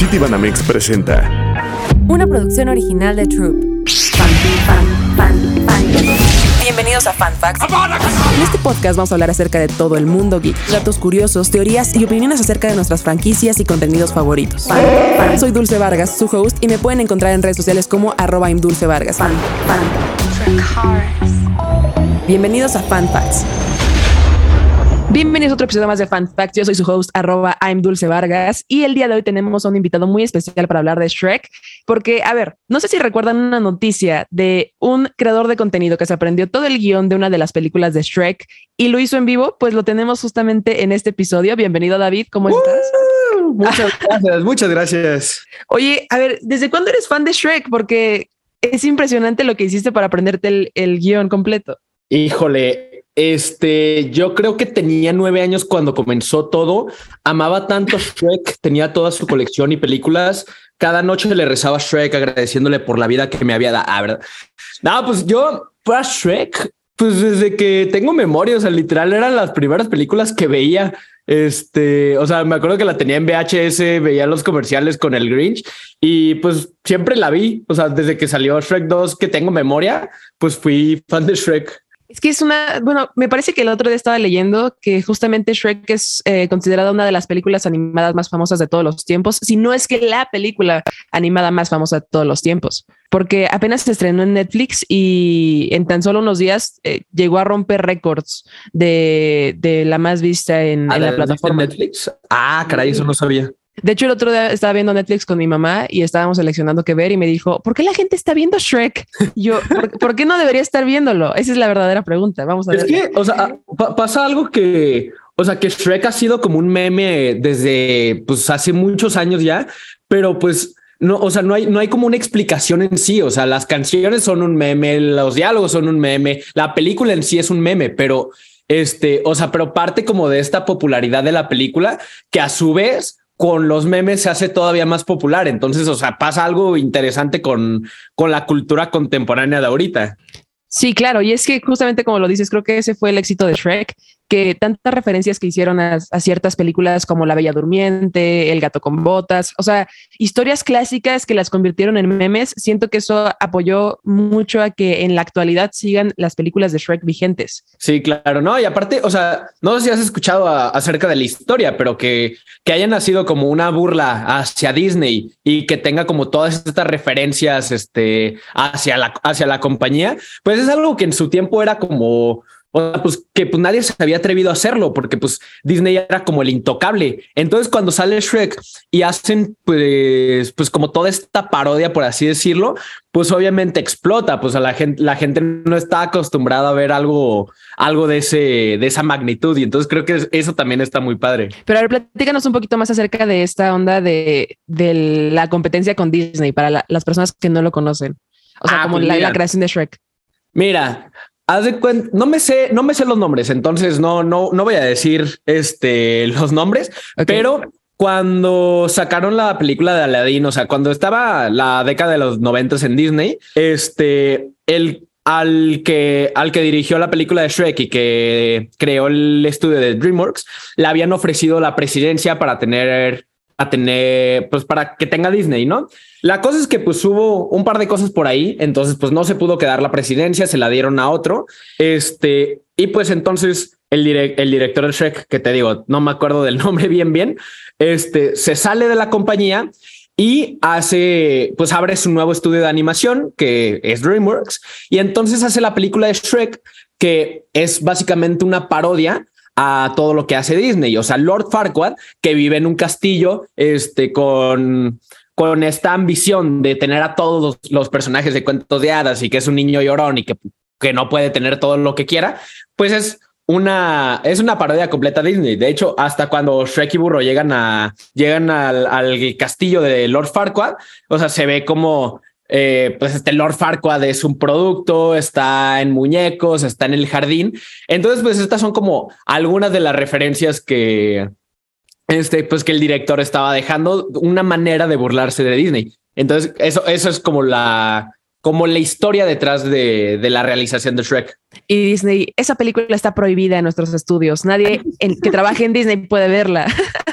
City Banamex presenta Una producción original de Troop. Bienvenidos a Fan Facts. En este podcast vamos a hablar acerca de todo el mundo geek, datos curiosos, teorías y opiniones acerca de nuestras franquicias y contenidos favoritos. Soy Dulce Vargas, su host, y me pueden encontrar en redes sociales como arroba Dulce Vargas. Bienvenidos a Fan Facts. Bienvenidos a otro episodio más de Fan Facts. Yo soy su host, arroba I'm Dulce Vargas, y el día de hoy tenemos a un invitado muy especial para hablar de Shrek, porque, a ver, no sé si recuerdan una noticia de un creador de contenido que se aprendió todo el guion de una de las películas de Shrek y lo hizo en vivo, pues lo tenemos justamente en este episodio. Bienvenido, David, ¿cómo estás? Muchas gracias, muchas gracias. Oye, a ver, ¿desde cuándo eres fan de Shrek? Porque es impresionante lo que hiciste para aprenderte el, el guion completo. Híjole, este, yo creo que tenía nueve años cuando comenzó todo. Amaba tanto Shrek, tenía toda su colección y películas. Cada noche le rezaba a Shrek agradeciéndole por la vida que me había dado. Ah, ¿verdad? No, pues yo, pues Shrek, pues desde que tengo memoria, o sea, literal eran las primeras películas que veía. Este, o sea, me acuerdo que la tenía en VHS, veía los comerciales con el Grinch y pues siempre la vi. O sea, desde que salió Shrek 2, que tengo memoria, pues fui fan de Shrek. Es que es una, bueno, me parece que el otro día estaba leyendo que justamente Shrek es eh, considerada una de las películas animadas más famosas de todos los tiempos, si no es que la película animada más famosa de todos los tiempos, porque apenas se estrenó en Netflix y en tan solo unos días eh, llegó a romper récords de, de, la más vista en, ¿Ah, en la plataforma. Netflix? Ah, caray, eso no sabía. De hecho, el otro día estaba viendo Netflix con mi mamá y estábamos seleccionando qué ver y me dijo, ¿por qué la gente está viendo Shrek? Y yo, ¿por, ¿por, qué no debería estar viéndolo? Esa es la verdadera pregunta. Vamos a ver. Es que, o sea, pa pasa algo que, o sea, que Shrek ha sido como un meme desde, pues, hace muchos años ya, pero pues, no, o sea, no hay, no hay como una explicación en sí. O sea, las canciones son un meme, los diálogos son un meme, la película en sí es un meme, pero este, o sea, pero parte como de esta popularidad de la película que a su vez con los memes se hace todavía más popular. Entonces, o sea, pasa algo interesante con, con la cultura contemporánea de ahorita. Sí, claro. Y es que justamente como lo dices, creo que ese fue el éxito de Shrek, que tantas referencias que hicieron a, ciertas películas como La Bella Durmiente, El Gato con Botas, o sea, historias clásicas que las convirtieron en memes, siento que eso apoyó mucho a que en la actualidad sigan las películas de Shrek vigentes. Sí, claro, no, y aparte, o sea, no sé si has escuchado acerca de la historia, pero que, que haya nacido como una burla hacia Disney y que tenga como todas estas referencias este, hacia, la, hacia la compañía, pues es algo que en su tiempo era como o sea, pues que pues nadie se había atrevido a hacerlo porque pues Disney era como el intocable. Entonces cuando sale Shrek y hacen pues pues como toda esta parodia por así decirlo, pues obviamente explota, pues a la gente la gente no está acostumbrada a ver algo algo de ese de esa magnitud y entonces creo que eso también está muy padre. Pero a ver, platícanos un poquito más acerca de esta onda de, de la competencia con Disney para la, las personas que no lo conocen. O sea, ah, como pues la, la creación de Shrek. Mira, haz de cuenta, no me sé, no me sé los nombres, entonces no, no, no voy a decir este los nombres, okay. pero cuando sacaron la película de Aladdin, o sea, cuando estaba la década de los noventas en Disney, este, el al que, al que dirigió la película de Shrek y que creó el estudio de DreamWorks, le habían ofrecido la presidencia para tener tener, pues para que tenga Disney, ¿no? La cosa es que pues hubo un par de cosas por ahí, entonces pues no se pudo quedar la presidencia, se la dieron a otro, este, y pues entonces el, direct, el director de Shrek, que te digo, no me acuerdo del nombre bien, bien, este, se sale de la compañía y hace, pues abre su nuevo estudio de animación, que es DreamWorks, y entonces hace la película de Shrek, que es básicamente una parodia a todo lo que hace Disney. O sea, Lord Farquaad, que vive en un castillo este, con, con esta ambición de tener a todos los, personajes de cuentos de hadas y que es un niño llorón y que, que no puede tener todo lo que quiera, pues es una, es una parodia completa Disney. De hecho, hasta cuando Shrek y Burro llegan a, llegan al, al castillo de Lord Farquaad, o sea, se ve como eh, pues este Lord Farquaad es un producto, está en muñecos, está en el jardín. Entonces, pues estas son como algunas de las referencias que, este, pues que el director estaba dejando una manera de burlarse de Disney. Entonces, eso, eso es como la, como la historia detrás de, de, la realización de Shrek. Y Disney, esa película está prohibida en nuestros estudios. Nadie que trabaje en Disney puede verla.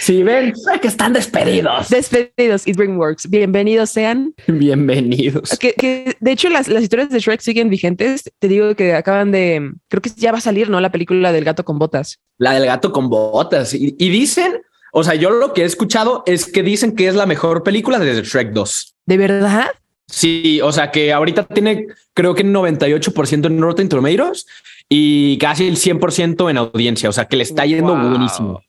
Si ven, que están despedidos. Despedidos y DreamWorks. Bienvenidos sean. Bienvenidos. Que, que de hecho las, las, historias de Shrek siguen vigentes. Te digo que acaban de, creo que ya va a salir, ¿no? La película del gato con botas. La del gato con botas. Y, y dicen, o sea, yo lo que he escuchado es que dicen que es la mejor película de Shrek 2. ¿De verdad? Sí, o sea que ahorita tiene creo que 98% en Rotten Tomatoes y casi el 100% en audiencia, o sea que le está yendo wow. buenísimo.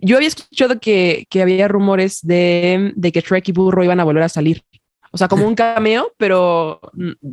Yo había escuchado que, que había rumores de, de, que Shrek y Burro iban a volver a salir. O sea, como un cameo, pero...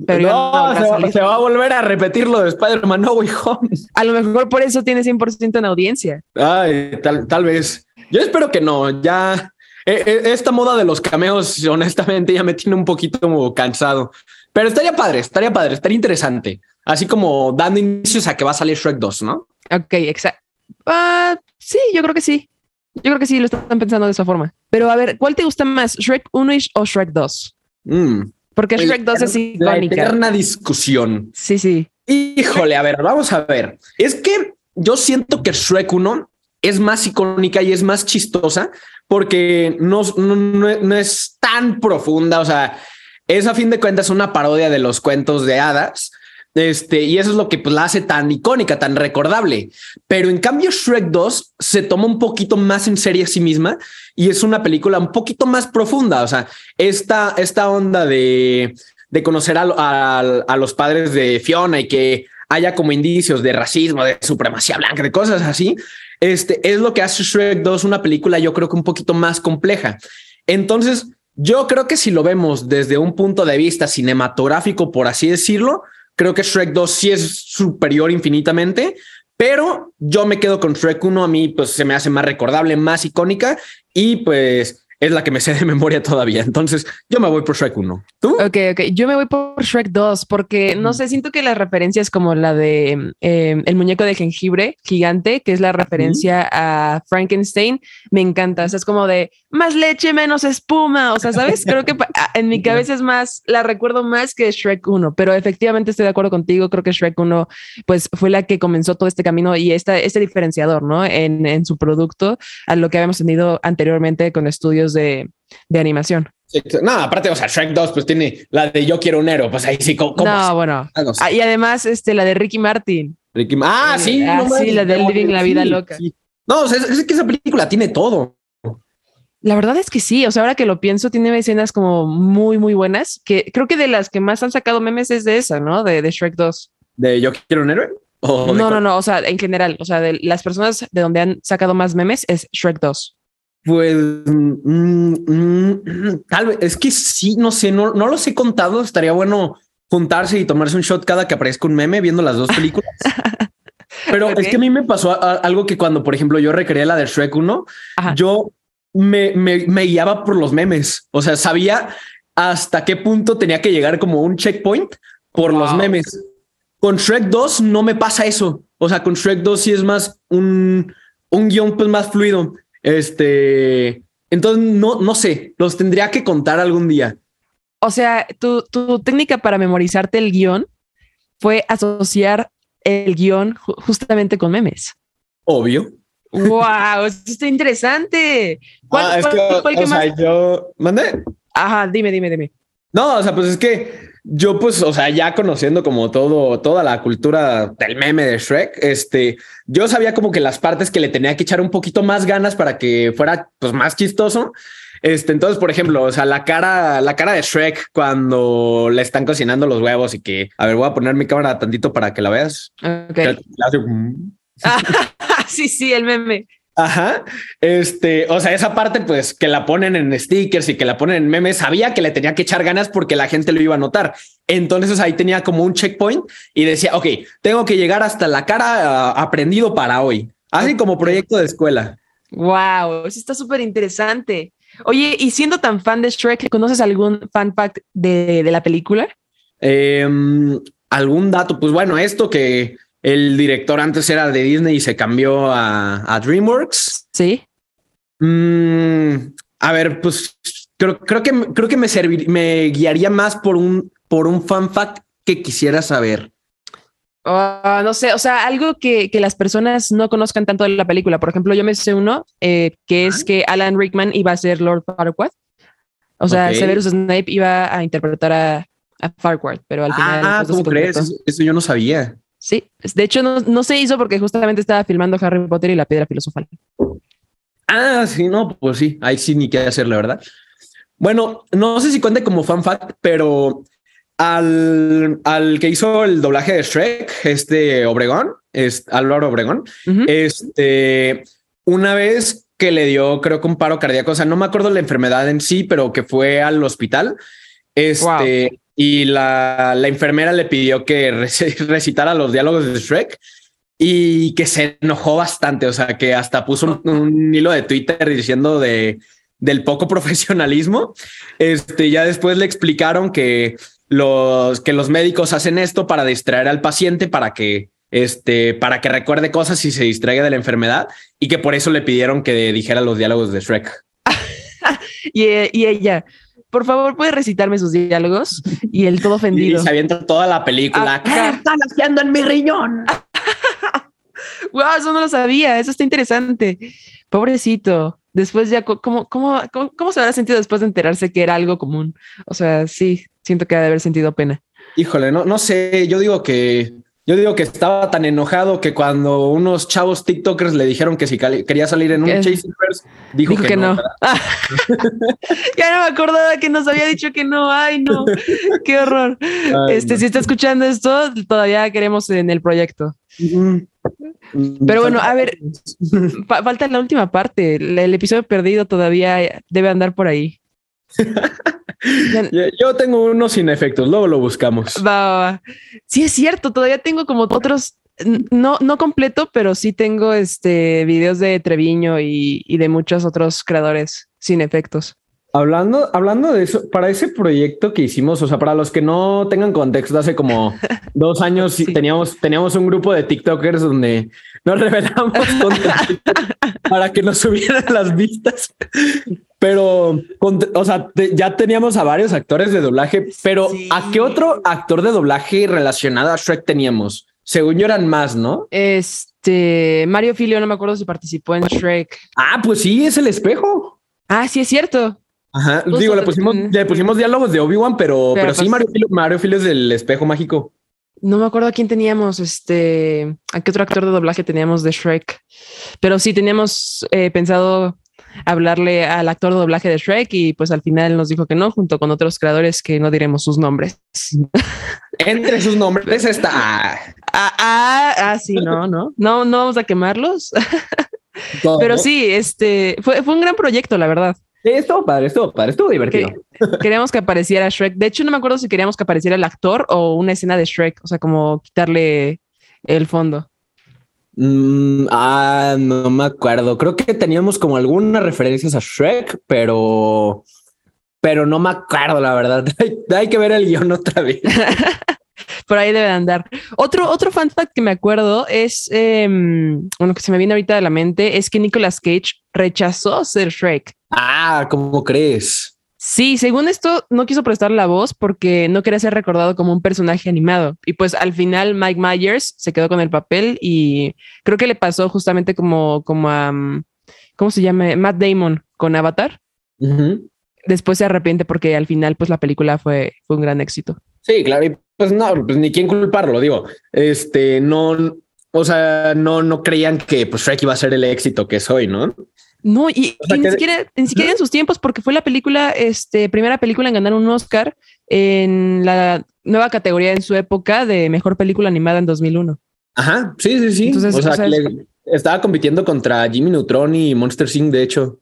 pero no, se va, se, va, a volver a repetir lo de Spider-Man No Way Home. A lo mejor por eso tiene 100% en audiencia. Ay, tal, tal vez. Yo espero que no, ya... Esta moda de los cameos, honestamente, ya me tiene un poquito cansado. Pero estaría padre, estaría padre, estaría interesante. Así como dando inicios a que va a salir Shrek 2, ¿no? Ok, exacto. Uh, sí, yo creo que sí. Yo creo que sí lo están pensando de esa forma. Pero a ver, ¿cuál te gusta más, Shrek 1 o Shrek 2? Mm. Porque Shrek 2 es icónica. La eterna discusión. Sí, sí. Híjole, a ver, vamos a ver. Es que yo siento que Shrek 1 es más icónica y es más chistosa porque no, no, no, es tan profunda. O sea, es a fin de cuentas una parodia de los cuentos de hadas. Este, y eso es lo que pues, la hace tan icónica, tan recordable. Pero en cambio, Shrek 2 se toma un poquito más en serio a sí misma y es una película un poquito más profunda. O sea, esta, esta onda de, de conocer a, a, los padres de Fiona y que haya como indicios de racismo, de supremacía blanca, de cosas así, este es lo que hace Shrek 2 una película, yo creo que un poquito más compleja. Entonces, yo creo que si lo vemos desde un punto de vista cinematográfico, por así decirlo, creo que Shrek 2 sí es superior infinitamente, pero yo me quedo con Shrek 1. A mí, pues se me hace más recordable, más icónica y pues es la que me sé de memoria todavía. Entonces yo me voy por Shrek 1. ¿Tú? Ok, ok. Yo me voy por Shrek 2 porque no sé, siento que las referencias como la de eh, el muñeco de jengibre gigante, que es la referencia uh -huh. a Frankenstein, me encanta. O sea, es como de más leche, menos espuma. O sea, sabes, creo que en mi cabeza es más, la recuerdo más que Shrek 1, pero efectivamente estoy de acuerdo contigo. Creo que Shrek 1 pues fue la que comenzó todo este camino y esta, este diferenciador, ¿no? En, en su producto a lo que habíamos tenido anteriormente con estudios de, de animación. Sí, no, aparte, o sea, Shrek 2 pues tiene la de Yo quiero un héroe, pues ahí sí, ¿cómo? No, bueno. Ah, y además, este, la de Ricky Martin. Ricky, ah, sí. Ah, no sí, la de Living la Vida Loca. Sí. No, o sea, es, es, que esa película tiene todo. La verdad es que sí, o sea, ahora que lo pienso, tiene escenas como muy, muy buenas, que creo que de las que más han sacado memes es de esa, ¿no? De, de Shrek 2. ¿De Yo quiero un héroe? no, no, no, o sea, en general, o sea, de las personas de donde han sacado más memes es Shrek 2. Pues mm, mm, tal vez es que sí, no sé, no, no los he contado. Estaría bueno juntarse y tomarse un shot cada que aparezca un meme viendo las dos películas. Pero okay. es que a mí me pasó a, a, algo que cuando, por ejemplo, yo recreé la de Shrek 1, Ajá. yo me, me, me, guiaba por los memes. O sea, sabía hasta qué punto tenía que llegar como un checkpoint por wow. los memes. Con Shrek 2 no me pasa eso. O sea, con Shrek 2 sí es más un, un guion pues más fluido. Este, entonces no, no sé, los tendría que contar algún día. O sea, tu, tu técnica para memorizarte el guion fue asociar el guion justamente con memes. Obvio. Wow, esto está interesante. ¿Cuál, ah, es cuál, que, cuál, o que sea, más? yo mandé. Ajá, dime, dime, dime. No, o sea, pues es que yo, pues, o sea, ya conociendo como todo, toda la cultura del meme de Shrek, este, yo sabía como que las partes que le tenía que echar un poquito más ganas para que fuera, pues, más chistoso. Este, entonces, por ejemplo, o sea, la cara, la cara de Shrek cuando le están cocinando los huevos y que, a ver, voy a poner mi cámara tantito para que la veas. Okay. sí, sí, el meme. Ajá. Este, o sea, esa parte, pues que la ponen en stickers y que la ponen en memes, sabía que le tenía que echar ganas porque la gente lo iba a notar. Entonces ahí tenía como un checkpoint y decía, ok, tengo que llegar hasta la cara uh, aprendido para hoy. Así como proyecto de escuela. Wow, eso está súper interesante. Oye, y siendo tan fan de Shrek, ¿conoces algún fan fact de, de la película? Eh, algún dato, pues bueno, esto que el director antes era de Disney y se cambió a, a DreamWorks. Sí. Mm, a ver, pues creo, creo que creo que me servir, me guiaría más por un por un fan fact que quisiera saber. Ah, no sé, o sea, algo que, que, las personas no conozcan tanto de la película. Por ejemplo, yo me sé uno eh, que es que Alan Rickman iba a ser Lord Farquaad. O sea, Severus Snape iba a interpretar a, a Farquaad, pero al final. Ah, ¿cómo crees? Eso, yo no sabía. Sí, de hecho no, no, se hizo porque justamente estaba filmando Harry Potter y la piedra filosofal. Ah, sí, no, pues sí, ahí sí ni qué hacer, la verdad. Bueno, no sé si cuente como fan fact, pero al, al que hizo el doblaje de Shrek, este Obregón, es Álvaro Obregón, este, una vez que le dio, creo que un paro cardíaco, o sea, no me acuerdo la enfermedad en sí, pero que fue al hospital, este, y la, la, enfermera le pidió que recitara los diálogos de Shrek y que se enojó bastante, o sea, que hasta puso un hilo de Twitter diciendo de del poco profesionalismo. Este, ya después le explicaron que los, que los médicos hacen esto para distraer al paciente, para que, este, para que recuerde cosas y se distraiga de la enfermedad y que por eso le pidieron que dijera los diálogos de Shrek. y, ella, por favor, puede recitarme sus diálogos y el todo ofendido. Y se avienta toda la película. ¿Qué están haciendo en mi riñón? wow, eso no lo sabía. Eso está interesante. Pobrecito después ya, ¿cómo, cómo, cómo, se habrá sentido después de enterarse que era algo común? O sea, sí, siento que ha de haber sentido pena. Híjole, no, no sé, yo digo que yo digo que estaba tan enojado que cuando unos chavos TikTokers le dijeron que si quería salir en un Chasing First, dijo, que, no. ya no me acordaba que nos había dicho que no. Ay, no. Qué horror. este, si está escuchando esto, todavía queremos en el proyecto. Pero bueno, a ver, falta la última parte. El, episodio perdido todavía debe andar por ahí. Yo tengo uno sin efectos, luego lo buscamos. Va, Sí, es cierto, todavía tengo como otros, no, no completo, pero sí tengo este videos de Treviño y, y de muchos otros creadores sin efectos. Hablando, hablando de eso, para ese proyecto que hicimos, o sea, para los que no tengan contexto, hace como dos años teníamos, teníamos un grupo de TikTokers donde nos revelamos para que nos subieran las vistas. Pero, o sea, ya teníamos a varios actores de doblaje, pero ¿a qué otro actor de doblaje relacionado a Shrek teníamos? Según yo eran más, ¿no? Este, Mario Filio, no me acuerdo si participó en Shrek. Ah, pues sí, es el espejo. Ah, sí, es cierto. Ajá. Digo, le pusimos, le pusimos diálogos de Obi-Wan, pero, pero, sí, pues Mario Filio, es del espejo mágico. No me acuerdo a quién teníamos, este, a qué otro actor de doblaje teníamos de Shrek, pero sí teníamos eh, pensado hablarle al actor de doblaje de Shrek y pues al final nos dijo que no, junto con otros creadores que no diremos sus nombres. Entre sus nombres está. Ah, ah, ah, sí, no, no, no, no vamos a quemarlos. Pero sí, este fue, fue un gran proyecto, la verdad. Sí, estuvo padre, estuvo padre, estuvo divertido. queríamos que apareciera Shrek. De hecho, no me acuerdo si queríamos que apareciera el actor o una escena de Shrek, o sea, como quitarle el fondo. Mm, ah, no me acuerdo. Creo que teníamos como algunas referencias a Shrek, pero, pero no me acuerdo, la verdad. Hay, que ver el guion otra vez. Por ahí debe andar. Otro, otro fun fact que me acuerdo es, em, bueno, que se me viene ahorita de la mente, es que Nicolas Cage rechazó ser Shrek. Ah, ¿cómo crees? Sí, según esto, no quiso prestar la voz porque no quería ser recordado como un personaje animado. Y pues al final Mike Myers se quedó con el papel y creo que le pasó justamente como, como a, mm, ¿cómo se llama? Matt Damon con Avatar. Después se arrepiente porque al final pues la película fue, fue un gran éxito. Sí, claro. Y pues no, pues ni quién culparlo, digo. Este, no, o sea, no, no creían que pues Shrek iba a ser el éxito que soy, ¿no? No, y, ni, siquiera, ni siquiera en sus tiempos, porque fue la película, este, primera película en ganar un Oscar en la nueva categoría en su época de mejor película animada en 2001. Ajá, sí, sí, sí. Entonces, o sea, estaba compitiendo contra Jimmy Neutron y Monster Inc. De hecho,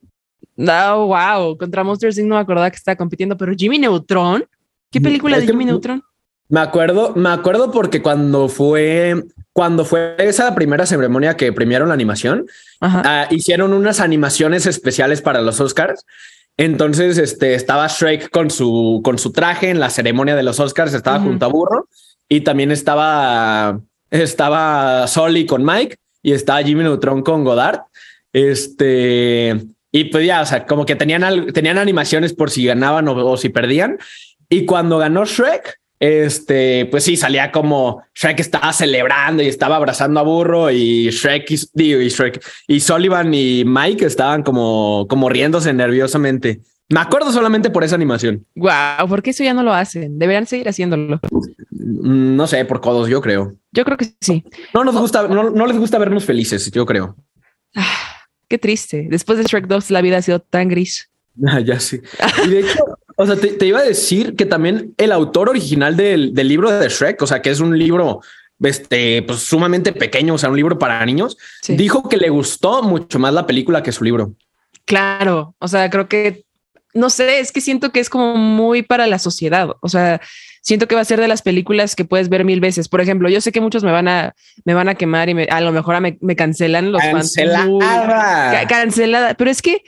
no, wow, contra Monster Inc. no me acordaba que estaba compitiendo, pero Jimmy Neutron, ¿qué película de Jimmy Neutron? Me acuerdo, me acuerdo porque cuando fue, cuando fue esa primera ceremonia que premiaron la animación, ah, hicieron unas animaciones especiales para los Oscars. Entonces, este estaba Shrek con su, con su traje en la ceremonia de los Oscars, estaba junto a Burro y también estaba, estaba Soli con Mike y estaba Jimmy Neutron con Godard. Este, y pues ya, o sea, como que tenían, tenían animaciones por si ganaban o si perdían. Y cuando ganó Shrek, este, pues sí, salía como Shrek estaba celebrando y estaba abrazando a Burro y Shrek y, digo, y Shrek y Sullivan y Mike estaban como, como riéndose nerviosamente. Me acuerdo solamente por esa animación. Wow, ¿por qué eso ya no lo hacen? Deberían seguir haciéndolo. Mm, No sé, por codos, yo creo. Yo creo que sí. No nos gusta, no, no les gusta vernos felices, yo creo. Ah, qué triste. Después de Shrek 2, la vida ha sido tan gris. Ah, ya sí. Y de hecho, o sea, te, te iba a decir que también el autor original del, del libro de Shrek, o sea, que es un libro este, pues sumamente pequeño, o sea, un libro para niños, Sí. dijo que le gustó mucho más la película que su libro. Claro, o sea, creo que, no sé, es que siento que es como muy para la sociedad, o sea, siento que va a ser de las películas que puedes ver mil veces. Por ejemplo, yo sé que muchos me van a, me van a quemar y me- a lo mejor me, me cancelan los fans. Uy, Cancelada. ca- cancelada, pero es que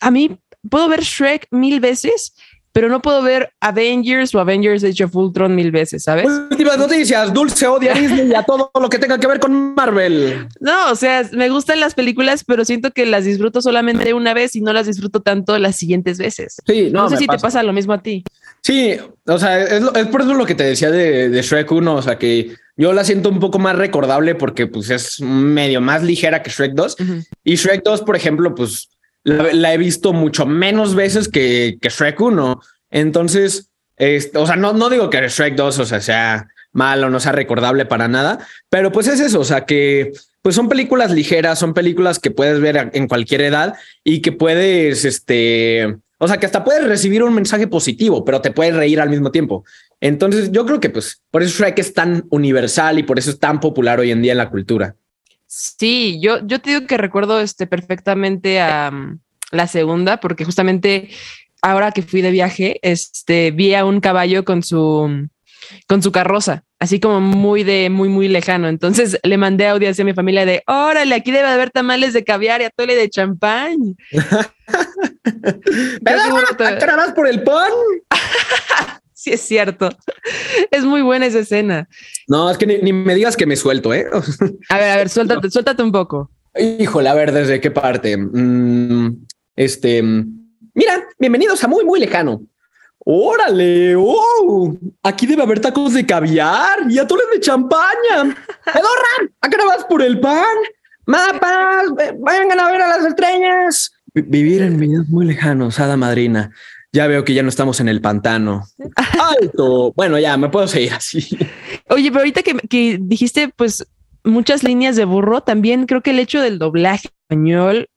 a mí puedo ver Shrek mil veces, pero no puedo ver Avengers o Avengers Age of Ultron mil veces, ¿sabes? Últimas noticias. Dulce odia a Disney y a todo lo que tenga que ver con Marvel. No, o sea, me gustan las películas, pero siento que las disfruto solamente una vez y no las disfruto tanto las siguientes veces. Sí, No, no, sé si te pasa lo mismo a ti. Sí, o sea, es, lo- es por eso lo que te decía de, de Shrek 1, o sea, que yo la siento un poco más recordable porque pues es medio más ligera que Shrek 2. Y Shrek 2, por ejemplo, pues la, he visto mucho menos veces que, que Shrek 1. Entonces, o sea, no, no digo que Shrek 2, o sea, sea malo, no sea recordable para nada, pero pues es eso, o sea, que pues son películas ligeras, son películas que puedes ver en cualquier edad y que puedes, este, o sea, que hasta puedes recibir un mensaje positivo, pero te puedes reír al mismo tiempo. Entonces, yo creo que pues por eso Shrek es tan universal y por eso es tan popular hoy en día en la cultura. Sí, yo, yo te digo que recuerdo este perfectamente a mm, la segunda, porque justamente ahora que fui de viaje, este vi a un caballo con su con su carroza, así como muy de muy muy lejano. Entonces le mandé audio hacia mi familia de órale, aquí debe haber tamales de caviar y atole de champán. ¿Pero seguro te- ¿a qué hora vas por el pan? Sí, es cierto. Es muy buena esa escena. No, es que ni, ni me digas que me suelto, ¿eh? A ver, a ver, suéltate, suéltate un poco. Híjole, a ver, ¿desde qué parte? Mm, este, mira, bienvenidos a Muy, Muy Lejano. ¡Órale! ¡Oh! Aquí debe haber tacos de caviar y atoles de champaña. ¡Pedorra! ¿A qué hora vas por el pan? ¡Mapas! ve- ¡Vengan a ver a las estrellas! Vi- Vivir en vidas muy lejanos, hada madrina. Ya veo que ya no estamos en el pantano. ¡Alto! Bueno, ya, me puedo seguir así. Oye, pero ahorita que, que dijiste, pues, muchas líneas de burro, también creo que el hecho del doblaje español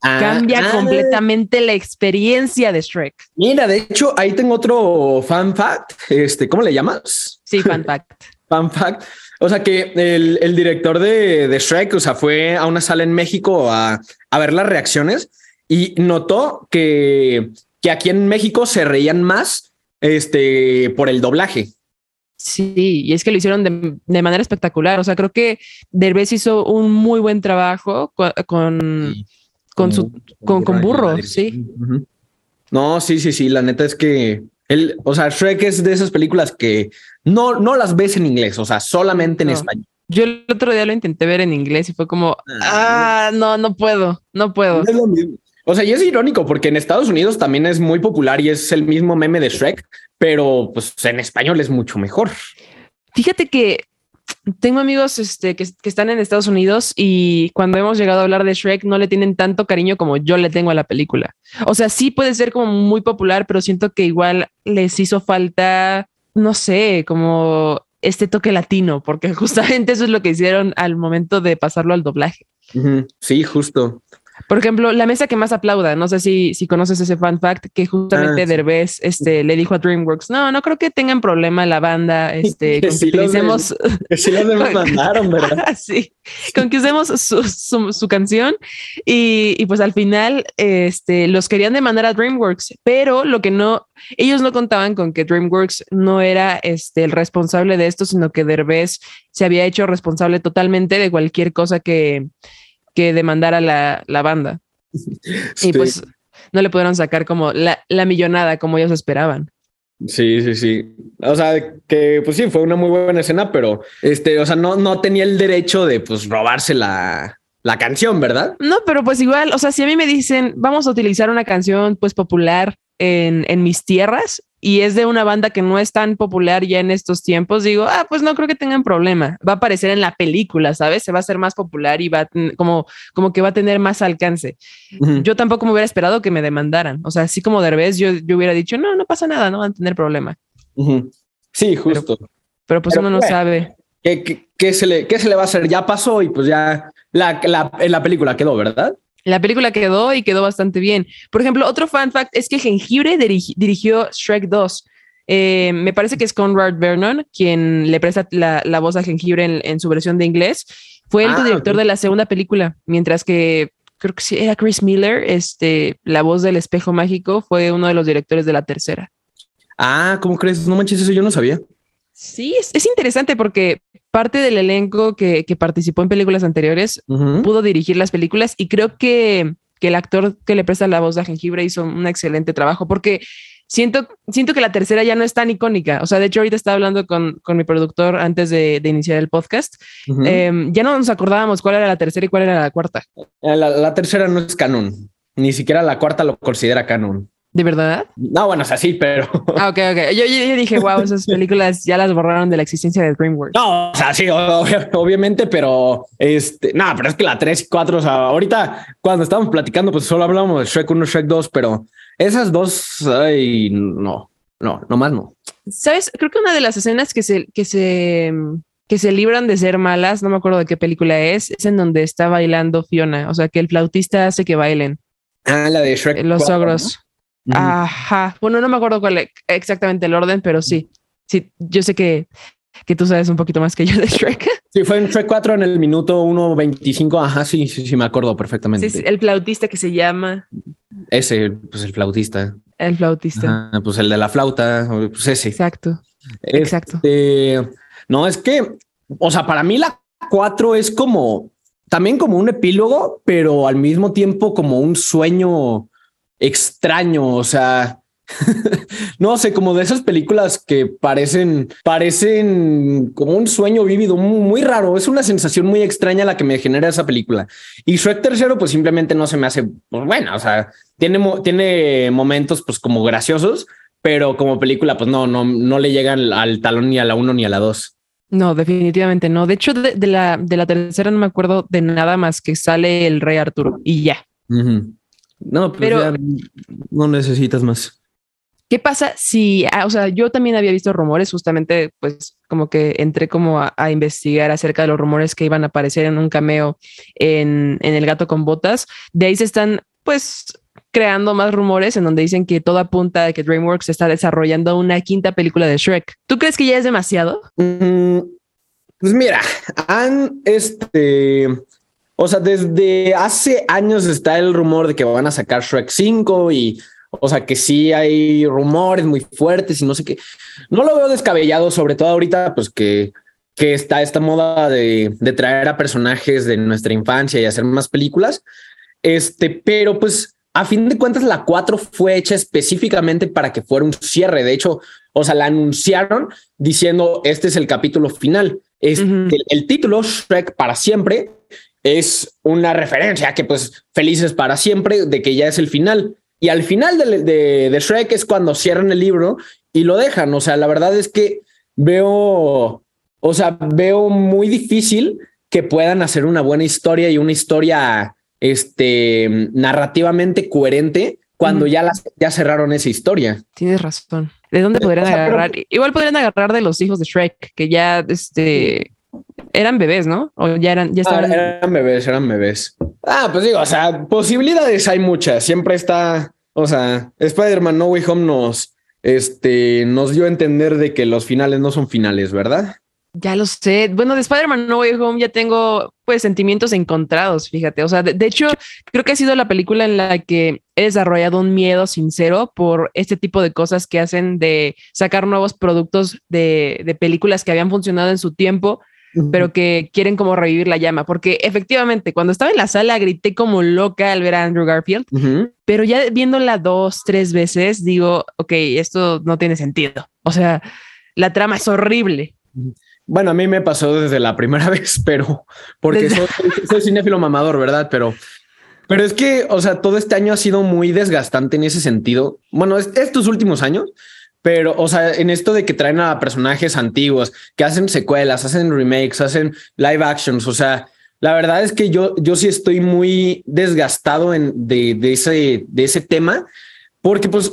cambia Ah, completamente la experiencia de Shrek. Mira, de hecho, ahí tengo otro fan fact. Este, ¿cómo le llamas? Sí, fun fact. Fan fact. O sea que el, el director de, de Shrek, o sea, fue a una sala en México a, a ver las reacciones y notó que, que aquí en México se reían más este, por el doblaje. Sí, y es que lo hicieron de, de manera espectacular. O sea, creo que Derbez hizo un muy buen trabajo co- con, con, su con, con burro, sí. No, sí, sí, sí. La neta es que él, o sea, Shrek es de esas películas que no, no las ves en inglés, o sea, solamente en No. español. Yo el otro día lo intenté ver en inglés y fue como, ah, no, no puedo, no puedo. No es lo mismo. O sea, y es irónico porque en Estados Unidos también es muy popular y es el mismo meme de Shrek, pero pues en español es mucho mejor. Fíjate que tengo amigos este, que, que están en Estados Unidos y cuando hemos llegado a hablar de Shrek no le tienen tanto cariño como yo le tengo a la película. O sea, sí puede ser como muy popular, pero siento que igual les hizo falta, no sé, como este toque latino, porque justamente eso es lo que hicieron al momento de pasarlo al doblaje. Sí, justo. Por ejemplo, la mesa que más aplauda, no sé si, si conoces ese fan fact que justamente Ah, sí. Derbez este, le dijo a DreamWorks, no, no creo que tengan problema la banda este, Que con sí utilicemos Que sí los demás mandaron, ¿verdad? sí, con que usemos su, su- su canción y, y pues al final este, los querían demandar a DreamWorks, pero lo que no, ellos no contaban con que DreamWorks no era este, el responsable de esto, sino que Derbez se había hecho responsable totalmente de cualquier cosa que, que demandara la, la banda. Y Sí. pues no le pudieron sacar como la, la millonada como ellos esperaban. Sí, sí, sí. O sea, que pues sí, fue una muy buena escena, pero este, o sea, no, no tenía el derecho de pues robarse la, la canción, ¿verdad? No, pero pues igual, o sea, si a mí me dicen, vamos a utilizar una canción pues popular en, en mis tierras y es de una banda que no es tan popular ya en estos tiempos, digo, ah, pues no creo que tengan problema. Va a aparecer en la película, ¿sabes? Se va a hacer más popular y va como, como que va a tener más alcance. Yo tampoco me hubiera esperado que me demandaran. O sea, así como Derbez, yo, yo hubiera dicho, no, no pasa nada, no van a tener problema. Sí, justo. Pero, pues uno no sabe. ¿qué, qué, se le, ¿Qué se le va a hacer? Ya pasó y pues ya la, la, en la película quedó, ¿verdad? La película quedó y quedó bastante bien. Por ejemplo, otro fan fact es que Jengibre dirigió Shrek 2. Eh, me parece que es Conrad Vernon quien le presta la, voz a Jengibre en, su versión de inglés. Fue el ah, director de la segunda película, mientras que creo que sí era Chris Miller, este, la voz del espejo mágico, fue uno de los directores de la tercera. Ah, ¿cómo crees? No manches, eso yo no sabía. Sí, es, interesante porque parte del elenco que, participó en películas anteriores pudo dirigir las películas y creo que, el actor que le presta la voz a Jengibre hizo un excelente trabajo porque siento, siento que la tercera ya no es tan icónica. O sea, de hecho, ahorita estaba hablando con, mi productor antes de, iniciar el podcast. Em, ya no nos acordábamos cuál era la tercera y cuál era la cuarta. Eh, la, la tercera no es canon. Ni siquiera la cuarta lo considera canon. ¿De verdad? No, bueno, o sea, sí, pero. Ah, ok, ok. Yo, dije, wow, esas películas ya las borraron de la existencia de DreamWorks. No, o sea, sí, obviamente, pero este, no, pero es que la 3 y 4, o sea, ahorita cuando estábamos platicando, pues solo hablamos de Shrek 1, Shrek 2, pero esas dos, ay, no, no, nomás no. Sabes, creo que una de las escenas que se, que se, que se libran de ser malas, no me acuerdo de qué película es, es en donde está bailando Fiona, o sea, que el flautista hace que bailen. Ah, la de Shrek. Los ogros. Ajá. Bueno, no me acuerdo cuál es exactamente el orden, pero sí. Sí, yo sé que, que tú sabes un poquito más que yo de Shrek. Sí, fue en Shrek 4 en el minuto 1.25. Ajá, sí, sí, sí, me acuerdo perfectamente. Sí, el flautista que se llama. Ese, pues el flautista. El flautista. pues el de la flauta, pues ese. Exacto. Exacto. Este, no, es que, o sea, para mí la 4 es como, también como un epílogo, pero al mismo tiempo como un sueño extraño, o sea, no sé, como de esas películas que parecen, parecen como un sueño vívido, muy, raro. Es una sensación muy extraña la que me genera esa película. Y Shrek tercero, pues simplemente no se me hace, pues bueno, o sea, tiene, tiene momentos pues como graciosos, pero como película, pues no, no, no le llegan al talón ni a la uno ni a la dos. No, definitivamente no. De hecho, de, la, de la tercera no me acuerdo de nada más que sale el rey Arturo y ya. No, pues pero no necesitas más. ¿Qué pasa si, ah, o sea, yo también había visto rumores, justamente, pues como que entré como a, investigar acerca de los rumores que iban a aparecer en un cameo en, en El gato con botas. De ahí se están, pues, creando más rumores en donde dicen que todo apunta a que DreamWorks está desarrollando una quinta película de Shrek. ¿Tú crees que ya es demasiado? Mm, pues mira, han este o sea, desde hace años está el rumor de que van a sacar Shrek 5 y, o sea, que sí hay rumores muy fuertes y no sé qué. No lo veo descabellado, sobre todo ahorita, pues que, que está esta moda de, de traer a personajes de nuestra infancia y hacer más películas. Este, pero pues a fin de cuentas la 4 fue hecha específicamente para que fuera un cierre. De hecho, o sea, la anunciaron diciendo este es el capítulo final. Es el título Shrek para siempre es una referencia que pues felices para siempre de que ya es el final. Y al final de, de, Shrek es cuando cierran el libro y lo dejan. O sea, la verdad es que veo, o sea, veo muy difícil que puedan hacer una buena historia y una historia este, narrativamente coherente cuando ya, las, ya cerraron esa historia. Tienes razón. ¿De dónde podrían agarrar? Igual podrían agarrar de los hijos de Shrek, que ya este, eran bebés, ¿no? O ya eran, ya ah, estaban. eran bebés, eran bebés. Ah, pues digo, o sea, posibilidades hay muchas. Siempre está, o sea, Spider-Man No Way Home nos, este, nos dio a entender de que los finales no son finales, ¿verdad? Ya lo sé. Bueno, de Spider-Man No Way Home ya tengo pues sentimientos encontrados, fíjate. O sea, de, hecho, creo que ha sido la película en la que he desarrollado un miedo sincero por este tipo de cosas que hacen de sacar nuevos productos de, de películas que habían funcionado en su tiempo pero que quieren como revivir la llama, porque efectivamente cuando estaba en la sala grité como loca al ver a Andrew Garfield, pero ya viéndola dos, tres veces digo, ok, esto no tiene sentido. O sea, la trama es horrible. Bueno, a mí me pasó desde la primera vez, pero porque soy, soy, cinéfilo mamador, ¿verdad? Pero Pero es que, o sea, todo este año ha sido muy desgastante en ese sentido. Bueno, estos últimos años, pero, o sea, en esto de que traen a personajes antiguos, que hacen secuelas, hacen remakes, hacen live actions, o sea, la verdad es que yo, yo sí estoy muy desgastado en, de, de, ese, de ese tema, porque pues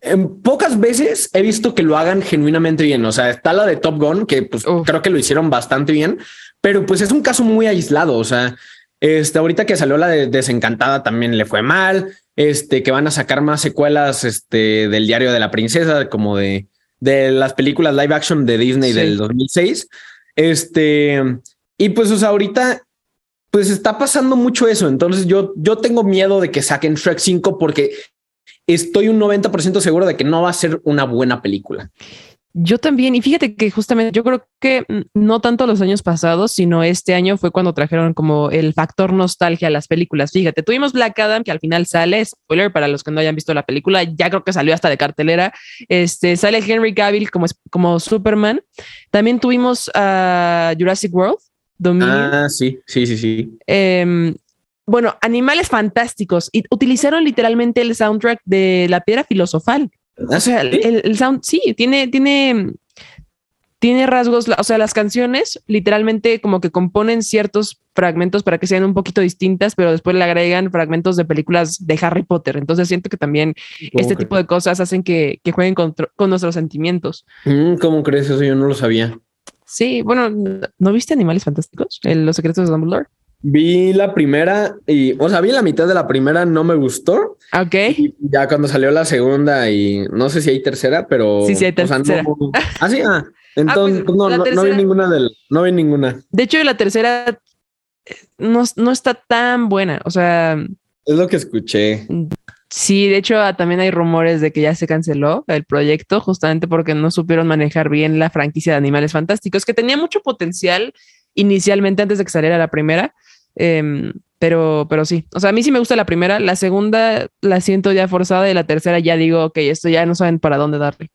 en pocas veces he visto que lo hagan genuinamente bien. O sea, está la de Top Gun, que pues creo que lo hicieron bastante bien, pero pues es un caso muy aislado. O sea, este, ahorita que salió la de Desencantada también le fue mal. Este, que van a sacar más secuelas este, del diario de la princesa, como de, de las películas live action de Disney del 2006. Este, y pues, o sea, ahorita pues está pasando mucho eso. Entonces yo, yo tengo miedo de que saquen Shrek 5 porque estoy un 90% seguro de que no va a ser una buena película. Yo también, y fíjate que justamente yo creo que no tanto los años pasados, sino este año fue cuando trajeron como el factor nostalgia a las películas. Fíjate, tuvimos Black Adam, que al final sale, spoiler para los que no hayan visto la película, ya creo que salió hasta de cartelera. Este sale Henry Cavill como, como Superman. También tuvimos a Jurassic World. Ah, sí, sí, sí, sí. Em, bueno, Animales Fantásticos y utilizaron literalmente el soundtrack de La Piedra Filosofal. O sea, el, sound, sí, tiene, tiene, tiene rasgos, o sea, las canciones literalmente como que componen ciertos fragmentos para que sean un poquito distintas, pero después le agregan fragmentos de películas de Harry Potter. Entonces siento que también este tipo de cosas hacen que, jueguen con, nuestros sentimientos. Mm, ¿Cómo crees eso? Yo no lo sabía. Sí, bueno, ¿no viste Animales Fantásticos? Los secretos de Dumbledore. Vi la primera y, o sea, vi la mitad de la primera, no me gustó. Ok. Y ya cuando salió la segunda y no sé si hay tercera, pero. Sí, sí, hay tercera. ah, sí, ah. Entonces, ah, pues, no, no, vi ninguna del, no vi ninguna. De hecho, la tercera eh, no, no está tan buena. O sea. Es lo que escuché. Sí, de hecho, ah, también hay rumores de que ya se canceló el proyecto, justamente porque no supieron manejar bien la franquicia de Animales Fantásticos, que tenía mucho potencial inicialmente antes de que saliera la primera. Em, pero, pero sí, o sea, a mí sí me gusta la primera, la segunda la siento ya forzada y la tercera ya digo, ok, esto ya no saben para dónde darle.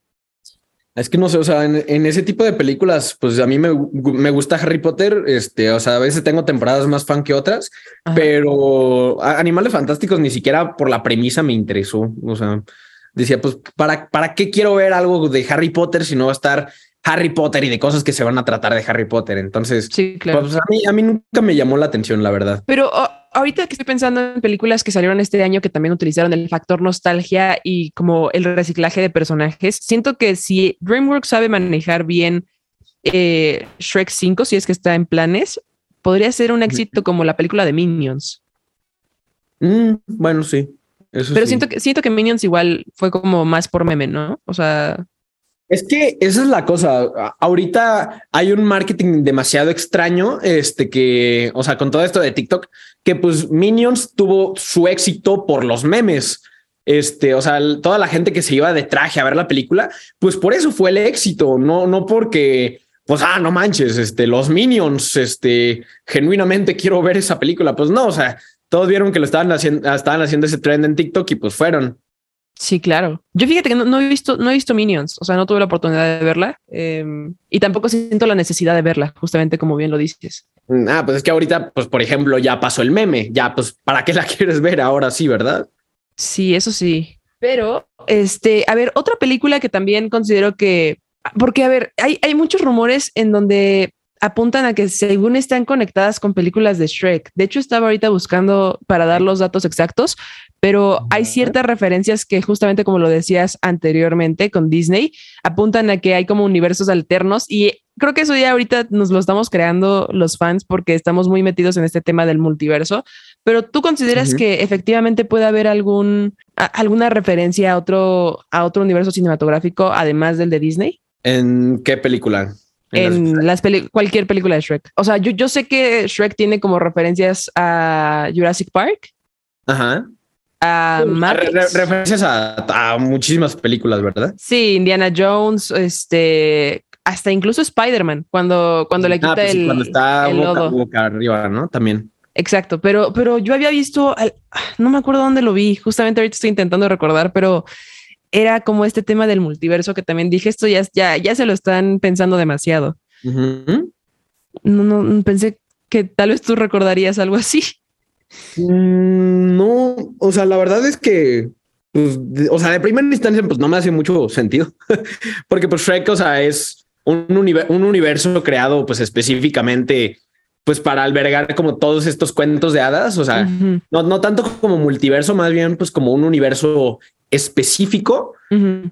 Es que no sé, o sea, en, ese tipo de películas, pues a mí me, me, gusta Harry Potter, este, o sea, a veces tengo temporadas más fan que otras, pero Animales Fantásticos ni siquiera por la premisa me interesó, o sea, decía, pues, ¿para, ¿para qué quiero ver algo de Harry Potter si no va a estar Harry Potter y de cosas que se van a tratar de Harry Potter. Entonces, sí, claro. pues a mí, a mí nunca me llamó la atención, la verdad. Pero oh, ahorita que estoy pensando en películas que salieron este año que también utilizaron el factor nostalgia y como el reciclaje de personajes, siento que si DreamWorks sabe manejar bien eh, Shrek 5, si es que está en planes, podría ser un éxito como la película de Minions. Mm, bueno, sí. Pero siento que siento que Minions igual fue como más por meme, ¿no? O sea, es que esa es la cosa. Ahorita hay un marketing demasiado extraño, este que, o sea, con todo esto de TikTok, que pues Minions tuvo su éxito por los memes. Este, o sea, toda la gente que se iba de traje a ver la película, pues por eso fue el éxito, no, no porque, pues, ah, no manches, este, los Minions, este, genuinamente quiero ver esa película. Pues no, o sea, todos vieron que lo estaban haciendo, estaban haciendo ese trend en TikTok y pues fueron. Sí, claro. Yo fíjate que no, he visto, no he visto Minions, o sea, no tuve la oportunidad de verla em, y tampoco siento la necesidad de verla, justamente como bien lo dices. Mm, ah, pues es que ahorita, pues por ejemplo, ya pasó el meme, ya, pues, ¿para qué la quieres ver ahora sí, verdad? Sí, eso sí. Pero, este, a ver, otra película que también considero que, porque, a ver, hay, hay muchos rumores en donde apuntan a que según están conectadas con películas de Shrek. De hecho, estaba ahorita buscando para dar los datos exactos, pero hay ciertas referencias que justamente como lo decías anteriormente con Disney, apuntan a que hay como universos alternos y creo que eso ya ahorita nos lo estamos creando los fans porque estamos muy metidos en este tema del multiverso, pero tú consideras que efectivamente puede haber algún alguna referencia a otro a otro universo cinematográfico además del de Disney? ¿En qué película? En, las, cualquier película de Shrek. O sea, yo, yo sé que Shrek tiene como referencias a Jurassic Park. Ajá a referencias a, muchísimas películas, ¿verdad? Sí, Indiana Jones, este, hasta incluso Spider-Man, cuando, cuando le ah, quita pues el. cuando está boca, arriba, ¿no? También. Exacto, pero, pero yo había visto, no me acuerdo dónde lo vi, justamente ahorita estoy intentando recordar, pero era como este tema del multiverso que también dije, esto ya, ya, ya se lo están pensando demasiado. no, no, pensé que tal vez tú recordarías algo así. Mm, no, o sea, la verdad es que, pues, o sea, de primera instancia, pues no me hace mucho sentido, porque pues Shrek, o sea, es un, un universo creado pues específicamente pues para albergar como todos estos cuentos de hadas, o sea, no, no tanto como multiverso, más bien pues como un universo específico.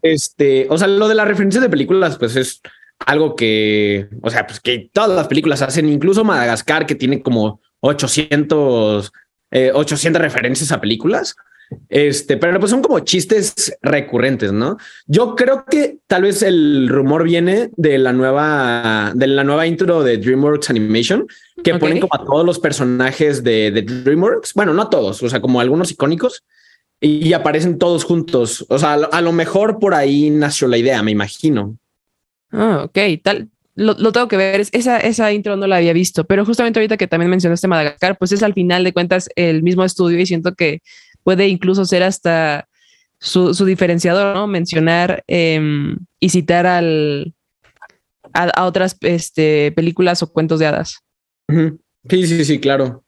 Este, o sea, lo de la referencia de películas, pues es algo que, o sea, pues que todas las películas hacen, incluso Madagascar, que tiene como 800, 800 eh, referencias a películas. Este, pero pues son como chistes recurrentes, ¿no? Yo creo que tal vez el rumor viene de la nueva, de la nueva intro de DreamWorks Animation, que ponen como a todos los personajes de, de, DreamWorks. Bueno, no todos, o sea, como algunos icónicos y, aparecen todos juntos. O sea, a lo, mejor por ahí nació la idea, me imagino. Ah, ok, tal. Lo, lo, tengo que ver. Esa, esa intro no la había visto, pero justamente ahorita que también mencionaste Madagascar, pues es al final de cuentas el mismo estudio y siento que puede incluso ser hasta su, diferenciador, ¿no? Mencionar em, y citar al, a, otras este, películas o cuentos de hadas. Sí, sí, sí, claro.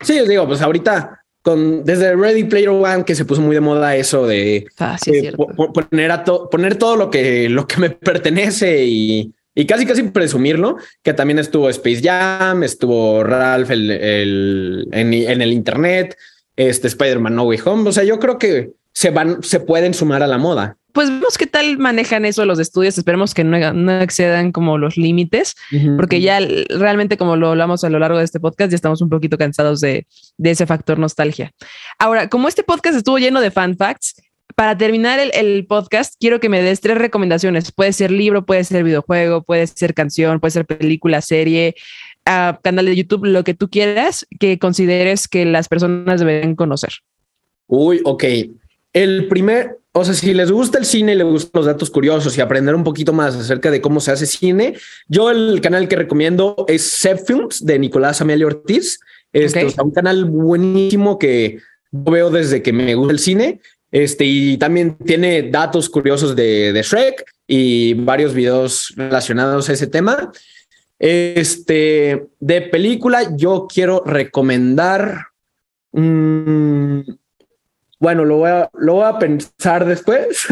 Sí, os digo, pues ahorita con desde Ready Player One que se puso muy de moda eso de ah, poner a poner todo lo que lo que me pertenece y, y casi casi presumirlo que también estuvo Space Jam estuvo Ralph el, el en, en, el internet este Spider-Man No Way Home. O sea, yo creo que se van, se pueden sumar a la moda. Pues vemos qué tal manejan eso los estudios. Esperemos que no, no excedan como los límites, porque ya realmente, como lo hablamos a lo largo de este podcast, ya estamos un poquito cansados de, de ese factor nostalgia. Ahora, como este podcast estuvo lleno de fan facts, para terminar el, el, podcast, quiero que me des tres recomendaciones. Puede ser libro, puede ser videojuego, puede ser canción, puede ser película, serie, a canal de YouTube, lo que tú quieras que consideres que las personas deben conocer. Uy, ok. El primer, o sea, si les gusta el cine y les gustan los datos curiosos y aprender un poquito más acerca de cómo se hace cine, yo el canal que recomiendo es Seb Films de Nicolás Amelio Ortiz. Este, es un canal buenísimo que veo desde que me gusta el cine. Este, y también tiene datos curiosos de, Shrek y varios videos relacionados a ese tema. Este, de película, yo quiero recomendar. Mm, bueno, lo voy, a, lo voy a pensar después.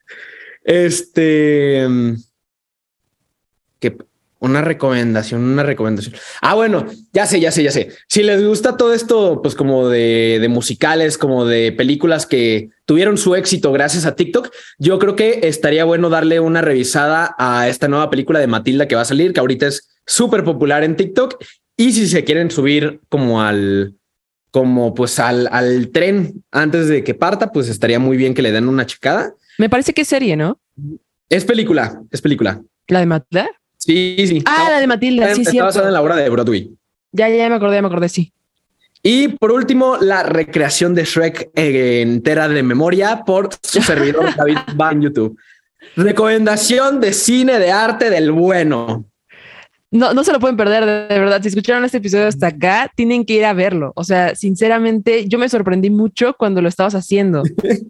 este. Que una recomendación, una recomendación. Ah, bueno, ya sé, ya sé, ya sé. Si les gusta todo esto, pues como de, de, musicales, como de películas que tuvieron su éxito gracias a TikTok, yo creo que estaría bueno darle una revisada a esta nueva película de Matilda que va a salir, que ahorita es súper popular en TikTok. Y si se quieren subir como al, como pues al, al tren antes de que parta, pues estaría muy bien que le den una checada. Me parece que es serie, ¿no? Es película, es película. ¿La de Matilda? Sí, sí. Ah, la de Matilda, sí, sí. Está basada en la obra de Broadway. Ya, ya me acordé, me acordé, sí. Y por último, la recreación de Shrek entera de memoria por su servidor David va en YouTube. Recomendación de cine de arte del bueno. No, no se lo pueden perder, de verdad. Si escucharon este episodio hasta acá, tienen que ir a verlo. O sea, sinceramente, yo me sorprendí mucho cuando lo estabas haciendo.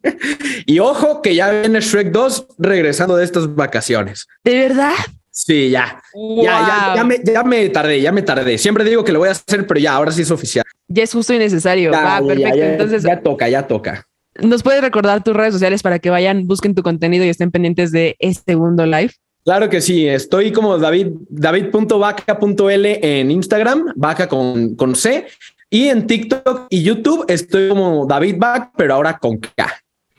y ojo que ya viene Shrek 2 regresando de estas vacaciones. ¿De verdad? Sí, ya. Ya, ya, me, ya, me, tardé, ya me tardé. Siempre digo que lo voy a hacer, pero ya, ahora sí es oficial. Ya es justo y necesario. Va, perfecto. Entonces, ya toca, ya toca. ¿Nos puedes recordar tus redes sociales para que vayan, busquen tu contenido y estén pendientes de este segundo live? Claro que sí, estoy como David, david.vaca.l en Instagram, vaca con, con C, y en TikTok y YouTube estoy como David Vac, pero ahora con K.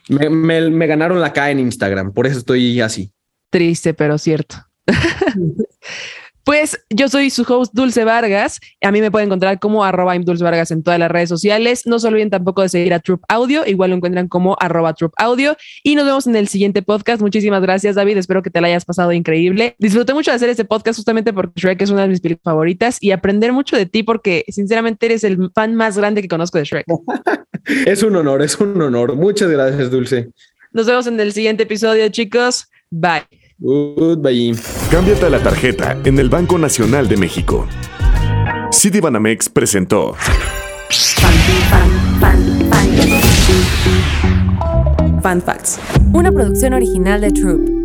Me, me, me ganaron la K en Instagram, por eso estoy así. Triste, pero cierto. Pues yo soy su host Dulce Vargas. A mí me pueden encontrar como arroba Dulce Vargas en todas las redes sociales. No se olviden tampoco de seguir a Troop Audio. Igual lo encuentran como arroba Troop Audio. Y nos vemos en el siguiente podcast. Muchísimas gracias, David. Espero que te la hayas pasado increíble. Disfruté mucho de hacer este podcast justamente porque Shrek es una de mis películas favoritas y aprender mucho de ti porque sinceramente eres el fan más grande que conozco de Shrek. es un honor, es un honor. Muchas gracias, Dulce. Nos vemos en el siguiente episodio, chicos. Bye. Goodbye. Cámbiate la tarjeta en el Banco Nacional de México. Citibanamex presentó. Fan Facts, una producción original de Troop.